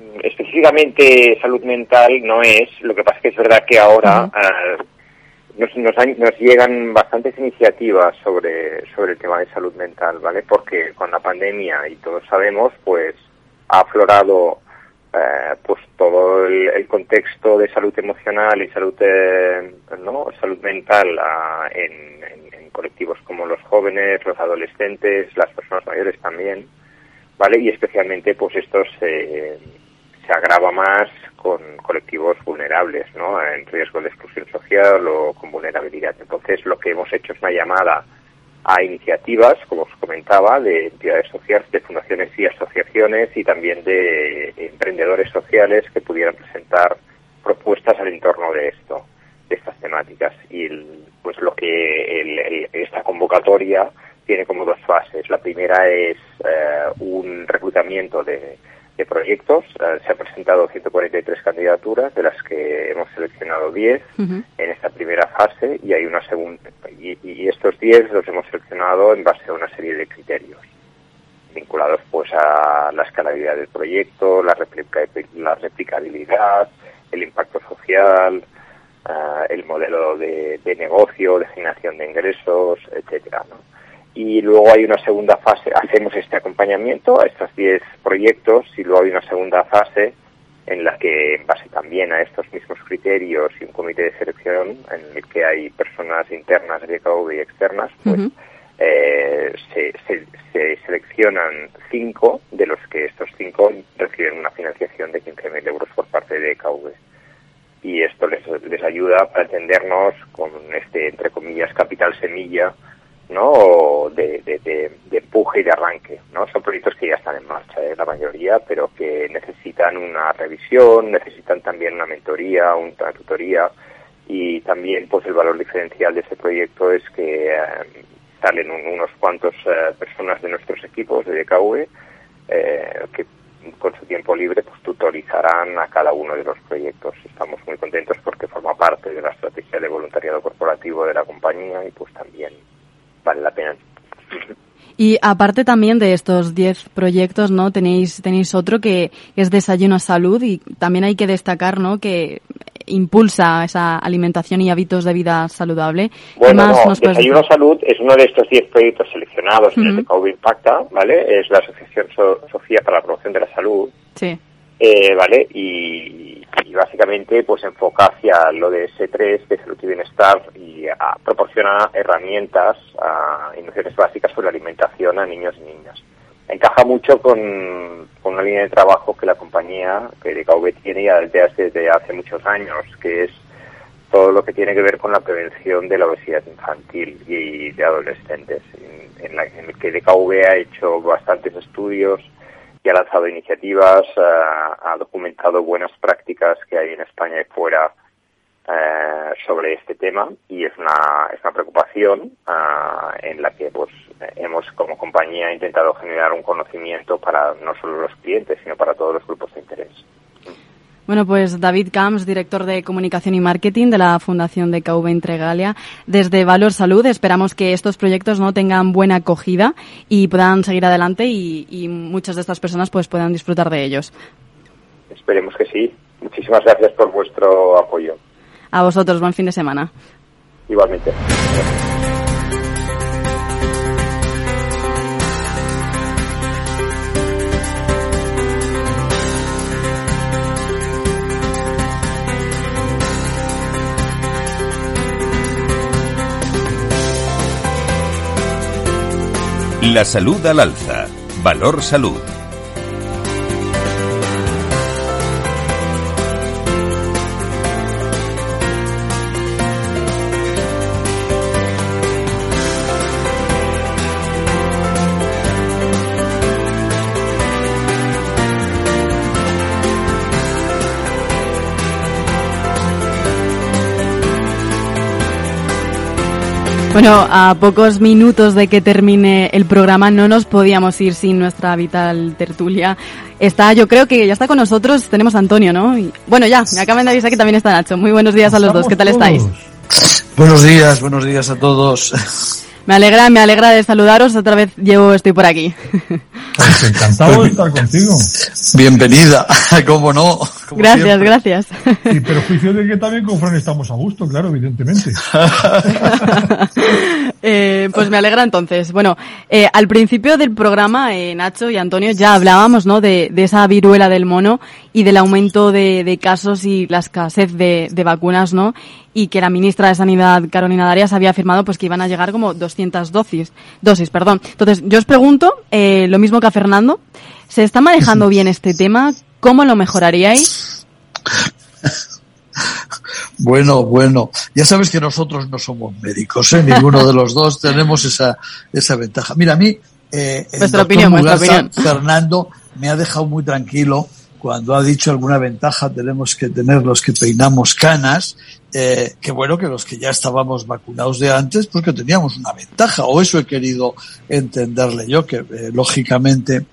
mm, específicamente salud mental no es, lo que pasa es que es verdad que ahora ah, nos, nos, nos, llegan bastantes iniciativas sobre, sobre el tema de salud mental, ¿vale? Porque con la pandemia, y todos sabemos, pues ha aflorado eh, pues todo el, contexto de salud emocional y salud eh, no salud mental ah, en, colectivos como los jóvenes los adolescentes las personas mayores también vale y especialmente pues esto se, se agrava más con colectivos vulnerables no en riesgo de exclusión social o con vulnerabilidad. Entonces lo que hemos hecho es una llamada a iniciativas, como os comentaba, de entidades sociales, de fundaciones y asociaciones y también de emprendedores sociales que pudieran presentar propuestas al entorno de esto, de estas temáticas. Y pues lo que esta convocatoria tiene como dos fases. La primera es eh, un reclutamiento de, de proyectos. Eh, se han presentado 143 candidaturas, de las que hemos seleccionado 10 en esta primera fase y hay una segunda. Y, estos 10 los hemos seleccionado en base a una serie de criterios vinculados pues a la escalabilidad del proyecto, la, la replicabilidad, el impacto social, eh, el modelo de, de, negocio, de generación de ingresos, etcétera. ¿no? Y luego hay una segunda fase, hacemos este acompañamiento a estos 10 proyectos y luego hay una segunda fase en la que, en base también a estos mismos criterios y un comité de selección en el que hay personas internas de BKV y externas, pues eh, se, se, seleccionan cinco, de los que estos cinco reciben una financiación de 15.000 euros por parte de BKV. Y esto les, les ayuda para entendernos con este, entre comillas, capital semilla, ¿no? De, de, empuje y de arranque, ¿no? Son proyectos que ya están en marcha, ¿eh? la mayoría, pero que necesitan una revisión, necesitan también una mentoría, una tutoría y también pues el valor diferencial de ese proyecto es que eh, salen unos cuantos eh, personas de nuestros equipos de DKV que con su tiempo libre pues tutorizarán a cada uno de los proyectos. Estamos muy contentos porque forma parte de la estrategia de voluntariado corporativo de la compañía y pues también vale la pena. Y aparte también de estos 10 proyectos, ¿no? Tenéis, tenéis otro que es Desayuno a Salud y también hay que destacar, ¿no? Que impulsa esa alimentación y hábitos de vida saludable. Bueno, no, Desayuno a Salud es uno de estos 10 proyectos seleccionados en el COVID Impacta, ¿vale? Es la Asociación Sofía para la Promoción de la Salud. Sí. Eh, ¿Vale? Y y básicamente pues enfoca hacia lo de S3 de salud y bienestar y proporciona herramientas y nociones básicas sobre alimentación a niños y niñas. Encaja mucho con, una línea de trabajo que la compañía, que DKV tiene ya desde hace, muchos años, que es todo lo que tiene que ver con la prevención de la obesidad infantil y de adolescentes, en, en, la, en el que DKV ha hecho bastantes estudios ha lanzado iniciativas, eh, ha documentado buenas prácticas que hay en España y fuera eh, sobre este tema y es una, es una preocupación eh, en la que pues hemos como compañía intentado generar un conocimiento para no solo los clientes sino para todos los grupos de interés. Bueno, pues David Camps, director de comunicación y marketing de la Fundación de KV Entregalia. Desde Valor Salud esperamos que estos proyectos no tengan buena acogida y puedan seguir adelante y, muchas de estas personas pues puedan disfrutar de ellos. Esperemos que sí. Muchísimas gracias por vuestro apoyo. A vosotros, buen fin de semana. Igualmente. La salud al alza. Valor salud. Bueno, a pocos minutos de que termine el programa no nos podíamos ir sin nuestra vital tertulia. Está, yo creo que ya está con nosotros, tenemos a Antonio, ¿no? bueno, ya, me acaban de avisar que también está Nacho. Muy buenos días a los dos, ¿qué tal estáis? Buenos días, buenos días a todos. Me alegra, me alegra de saludaros. Otra vez yo estoy por aquí. Pues encantado de estar contigo. Bienvenida, cómo no. gracias, gracias. Y perjuicio de que también con Fran estamos a gusto, claro, evidentemente. eh, pues me alegra entonces. Bueno, eh, al principio del programa, eh, Nacho y Antonio, ya hablábamos, ¿no? De, de esa viruela del mono y del aumento de, de casos y la escasez de, de vacunas, ¿no? Y que la ministra de Sanidad, Carolina Darias, había afirmado pues que iban a llegar como 200 dosis. dosis perdón. Entonces, yo os pregunto, eh, lo mismo que a Fernando, ¿se está manejando bien este tema? ¿Cómo lo mejoraríais? Bueno, bueno, ya sabes que nosotros no somos médicos, ¿eh? ninguno de los dos tenemos esa, esa ventaja. Mira, a mí, eh, el opinión, Fernando, me ha dejado muy tranquilo cuando ha dicho alguna ventaja tenemos que tener los que peinamos canas, eh, que bueno que los que ya estábamos vacunados de antes, pues que teníamos una ventaja, o eso he querido entenderle yo, que eh, lógicamente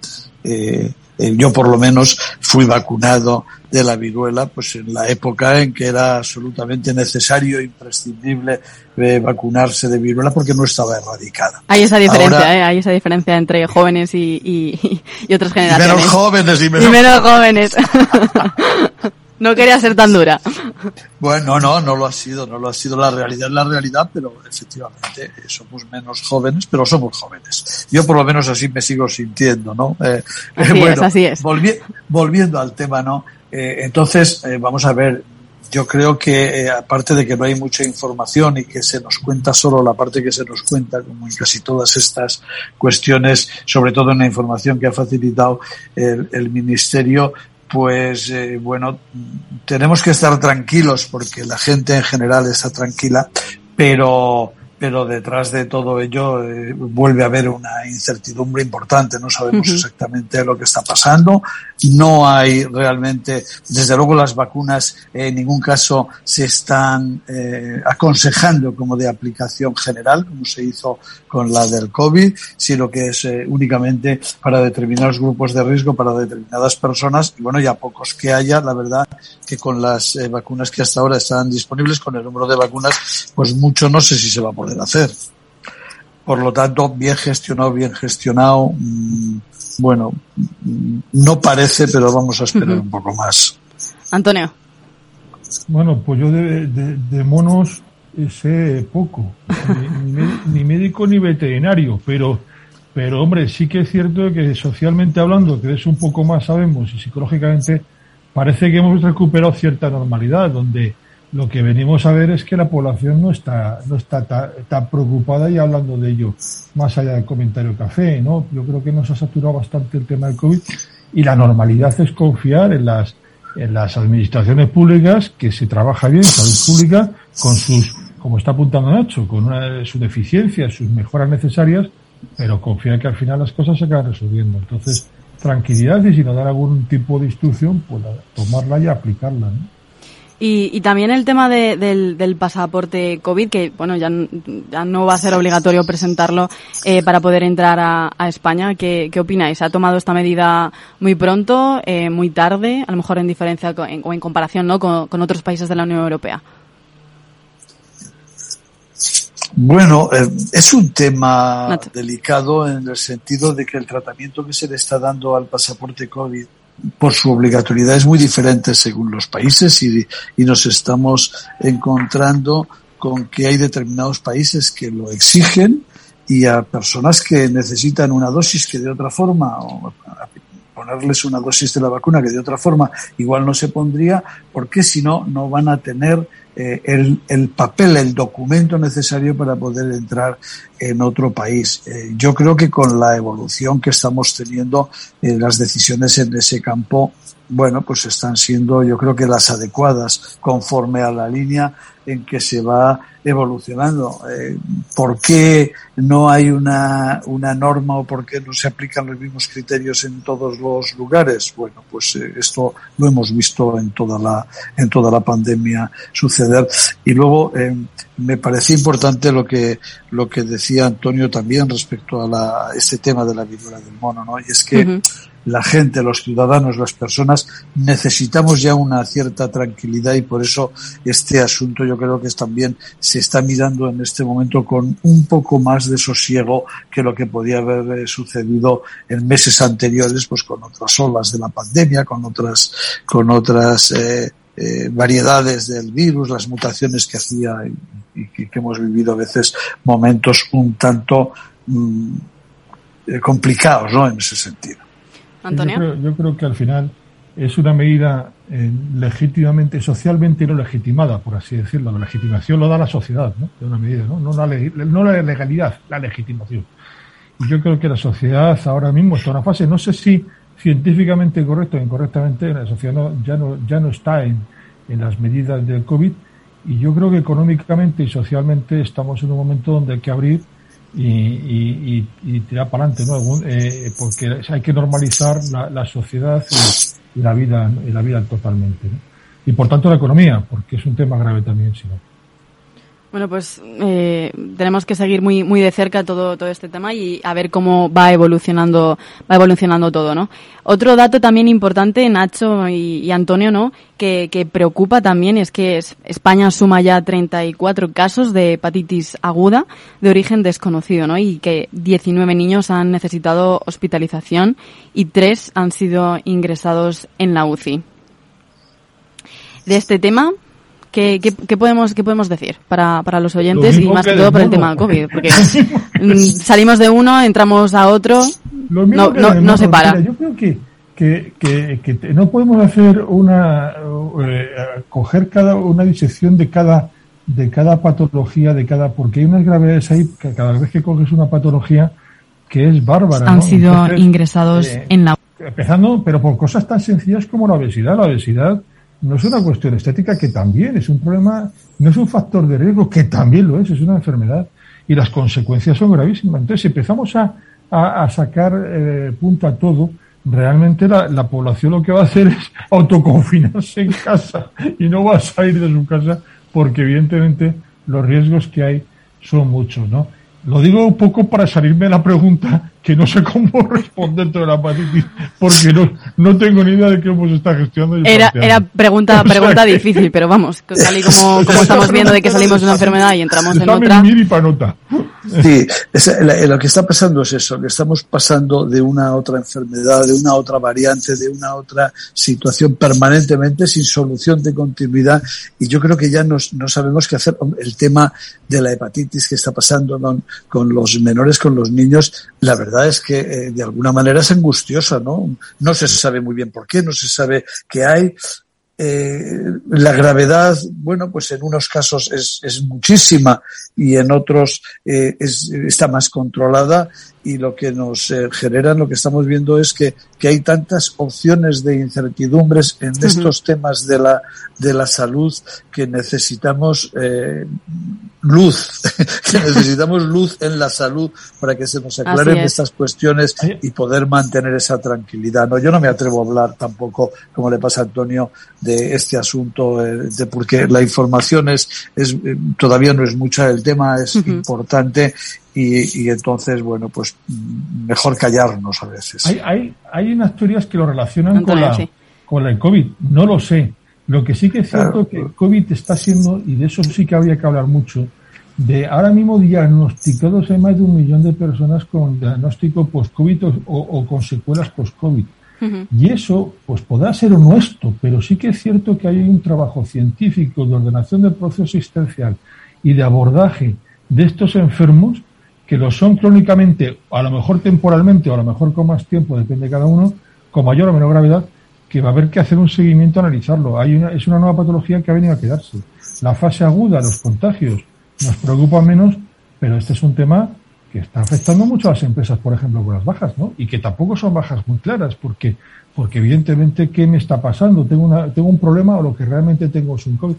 eh, eh, yo por lo menos fui vacunado de la viruela, pues en la época en que era absolutamente necesario, imprescindible eh, vacunarse de viruela porque no estaba erradicada. Hay esa diferencia, ¿eh? hay esa diferencia entre jóvenes y, y, y otras generaciones. Y menos jóvenes y menos, y menos jóvenes. no quería ser tan dura. Bueno, no, no lo ha sido, no lo ha sido la realidad, la realidad, pero efectivamente eh, somos menos jóvenes, pero somos jóvenes. Yo por lo menos así me sigo sintiendo, ¿no? Eh, así bueno, es, así es. volviendo al tema, ¿no? Eh, entonces, vamos a ver, yo creo que aparte de que no hay mucha información y que se nos cuenta solo la parte que se nos cuenta, como en casi todas estas cuestiones, sobre todo en la información que ha facilitado el, el Ministerio, pues eh, bueno, tenemos que estar tranquilos porque la gente en general está tranquila, pero pero detrás de todo ello eh, vuelve a haber una incertidumbre importante. No sabemos exactamente lo que está pasando. No hay realmente, desde luego las vacunas en ningún caso se están eh, aconsejando como de aplicación general, como se hizo con la del COVID, sino que es eh, únicamente para determinados grupos de riesgo, para determinadas personas. Y bueno, ya pocos que haya, la verdad que con las vacunas que hasta ahora están disponibles, con el número de vacunas, pues mucho no sé si se va a poder hacer. Por lo tanto, bien gestionado, bien gestionado, mm, bueno, mm, no parece, pero vamos a esperar un poco más. Antonio. Bueno, pues yo de, monos sé poco, ni, médico ni veterinario, pero, pero hombre, sí que es cierto que socialmente hablando, que de eso un poco más sabemos y psicológicamente parece que hemos recuperado cierta normalidad, donde lo que venimos a ver es que la población no está, no está tan, preocupada y hablando de ello, más allá del comentario café, ¿no? Yo creo que nos ha saturado bastante el tema del COVID y la normalidad es confiar en las, en las administraciones públicas que se trabaja bien, salud pública, con sus, como está apuntando Nacho, con una, sus deficiencias, sus mejoras necesarias, pero confiar que al final las cosas se acaban resolviendo. Entonces, tranquilidad y si nos dan algún tipo de instrucción, pues tomarla y aplicarla, ¿no? Y, también el tema del, pasaporte COVID, que bueno, ya, ya, no va a ser obligatorio presentarlo eh, para poder entrar a, España. ¿Qué, ¿Qué, opináis? ¿Ha tomado esta medida muy pronto, eh, muy tarde, a lo mejor en diferencia o en, comparación ¿no? con, otros países de la Unión Europea? Bueno, eh, es un tema delicado en el sentido de que el tratamiento que se le está dando al pasaporte COVID por su obligatoriedad es muy diferente según los países y, y nos estamos encontrando con que hay determinados países que lo exigen y a personas que necesitan una dosis que de otra forma o ponerles una dosis de la vacuna que de otra forma igual no se pondría porque si no no van a tener eh, el, el, papel, el documento necesario para poder entrar en otro país. Eh, yo creo que con la evolución que estamos teniendo, eh, las decisiones en ese campo, bueno, pues están siendo, yo creo que las adecuadas conforme a la línea en que se va evolucionando. Eh, ¿Por qué no hay una, una norma o por qué no se aplican los mismos criterios en todos los lugares? Bueno, pues eh, esto lo hemos visto en toda la, en toda la pandemia suceder. Y luego eh, me parece importante lo que, lo que decía Antonio también respecto a la, este tema de la viruela del mono, ¿no? Y es que la gente, los ciudadanos, las personas, necesitamos ya una cierta tranquilidad y por eso este asunto yo creo que también se está mirando en este momento con un poco más de sosiego que lo que podía haber eh, sucedido en meses anteriores, pues con otras olas de la pandemia, con otras, con otras eh, eh, variedades del virus, las mutaciones que hacía y, que hemos vivido a veces momentos un tanto mm, complicados, ¿no? En ese sentido. Yo creo, que al final es una medida eh, legítimamente, socialmente no legitimada, por así decirlo. La legitimación lo da la sociedad, ¿no? Una medida, ¿no? La, no la legalidad, la legitimación. Y yo creo que la sociedad ahora mismo está en una fase, no sé si científicamente correcto o incorrectamente, la sociedad ya, no, ya no está en las medidas del COVID. Y yo creo que económicamente y socialmente estamos en un momento donde hay que abrir y, y, tirar para adelante, ¿no? Eh, porque hay que normalizar la, sociedad y, la vida y la vida totalmente, Y por tanto la economía, porque es un tema grave también, si no. Bueno, pues eh, tenemos que seguir muy muy de cerca todo todo este tema y a ver cómo va evolucionando va evolucionando todo, ¿no? Otro dato también importante, Nacho y, Antonio, ¿no? Que, que, preocupa también es que España suma ya 34 casos de hepatitis aguda de origen desconocido, ¿no? Y que 19 niños han necesitado hospitalización y tres han sido ingresados en la UCI. de este tema, ¿Qué, qué, podemos, qué podemos decir para, para los oyentes y más que, todo para el tema COVID? Porque mm, salimos de uno, entramos a otro, no, no, no, se para. yo creo que, que, que, no podemos hacer una, eh, coger cada, una disección de cada, de cada patología, de cada, porque hay unas gravedades ahí que cada vez que coges una patología que es bárbara. Han sido ingresados eh, en la. Empezando, pero por cosas tan sencillas como la obesidad. La obesidad no es una cuestión estética que también es un problema, no es un factor de riesgo que también lo es, es una enfermedad y las consecuencias son gravísimas. Entonces, si empezamos a, a, sacar eh, punta a todo, realmente la, la, población lo que va a hacer es autoconfinarse en casa y no va a salir de su casa porque evidentemente los riesgos que hay son muchos, ¿no? Lo digo un poco para salirme de la pregunta que no sé cómo responder toda la hepatitis porque no, no tengo ni idea de cómo se está gestionando. Era, era pregunta, pregunta difícil, pero vamos, tal y como, como, estamos viendo de que salimos de una enfermedad y entramos en otra. Sí, lo que está pasando es eso, que estamos pasando de una otra enfermedad, de una otra variante, de una otra situación permanentemente sin solución de continuidad y yo creo que ya no sabemos qué hacer. El tema de la hepatitis que está pasando con, con los menores, con los niños, la verdad verdad es que eh, de alguna manera es angustiosa, ¿no? No se sabe muy bien por qué, no se sabe qué hay. Eh, la gravedad, bueno, pues en unos casos es, muchísima y en otros eh, es, está más controlada y lo que nos eh, genera, lo que estamos viendo es que, que, hay tantas opciones de incertidumbres en estos temas de la, de la salud que necesitamos eh, luz, que necesitamos luz en la salud para que se nos aclaren estas cuestiones y poder mantener esa tranquilidad. No, yo no me atrevo a hablar tampoco, como le pasa a Antonio, de este asunto, eh, de porque la información es, es eh, todavía no es mucha, el tema es importante y, y, entonces, bueno, pues mejor callarnos a veces. Hay, hay, hay unas teorías que lo relacionan con, la, con el COVID, no lo sé. Lo que sí que es cierto que COVID está siendo, y de eso sí que habría que hablar mucho, de ahora mismo diagnosticados hay más de un millón de personas con diagnóstico post-COVID o, con secuelas post-COVID. Y eso, pues podrá ser honesto, pero sí que es cierto que hay un trabajo científico de ordenación del proceso existencial y de abordaje de estos enfermos que lo son crónicamente, a lo mejor temporalmente o a lo mejor con más tiempo, depende de cada uno, con mayor o menor gravedad, que va a haber que hacer un seguimiento, analizarlo. Hay una, es una nueva patología que ha venido a quedarse. La fase aguda, los contagios, nos preocupa menos, pero este es un tema que está afectando mucho a las empresas, por ejemplo, con las bajas, ¿no? Y que tampoco son bajas muy claras, porque, porque evidentemente, ¿qué me está pasando? ¿Tengo, una, tengo un problema o lo que realmente tengo es un COVID?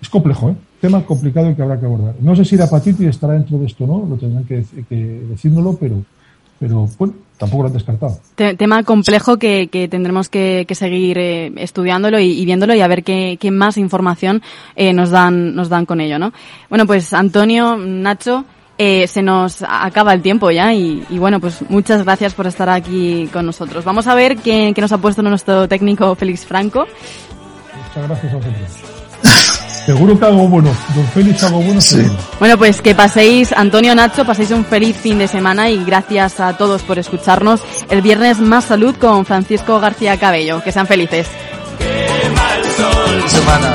Es complejo, ¿eh? Tema complicado que habrá que abordar. No sé si la hepatitis estará dentro de esto o no, lo tendrán que, que decírnoslo, pero, pero bueno, tampoco lo han descartado. tema complejo que, que tendremos que, que seguir eh, estudiándolo y, viéndolo y a ver qué, qué más información eh, nos dan nos dan con ello, ¿no? Bueno, pues Antonio, Nacho, eh, se nos acaba el tiempo ya y, y, bueno, pues muchas gracias por estar aquí con nosotros. Vamos a ver qué, qué nos ha puesto nuestro técnico Félix Franco. Muchas gracias a vosotros. Seguro que algo bueno. Don Félix, algo bueno. Sí. Bueno, pues que paséis, Antonio Nacho, paséis un feliz fin de semana y gracias a todos por escucharnos. El viernes más salud con Francisco García Cabello. Que sean felices. Qué mal sol. Semana.